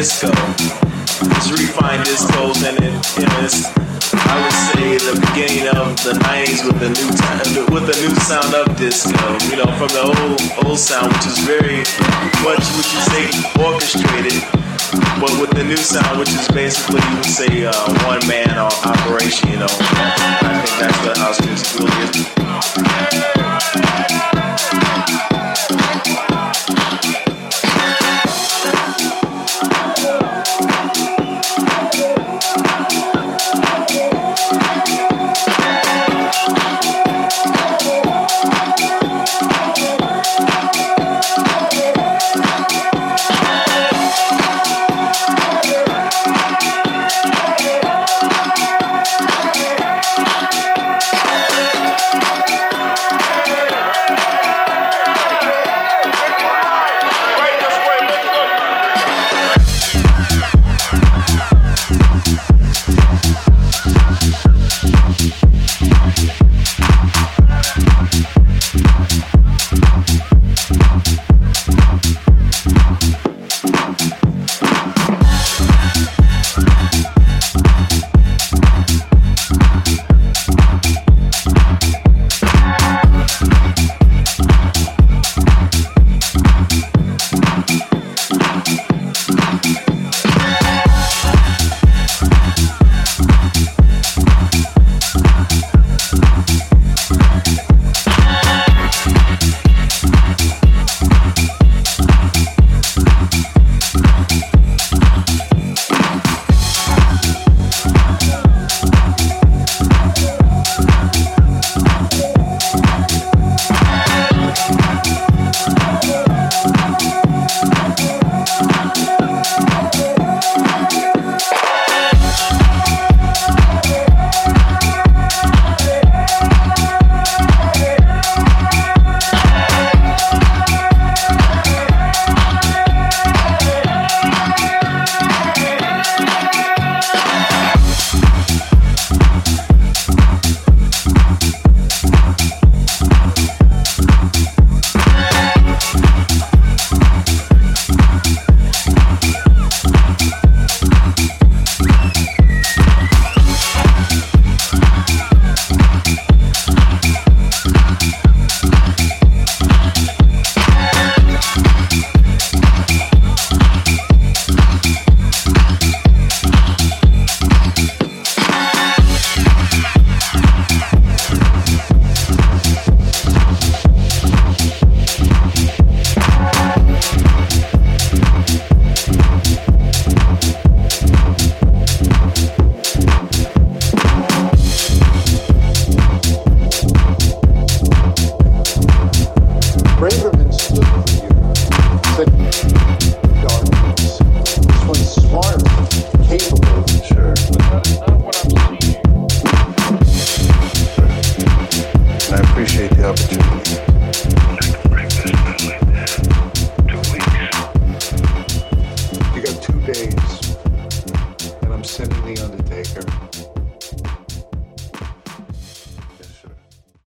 disco. It's refined discos and it, know, it's, I would say the beginning of the 90s with the new time, with the new sound of disco. You know, from the old old sound, which is very much, would you say, orchestrated, but with the new sound, which is basically, you would say, uh, one man operation. You know, I think that's what house music really is.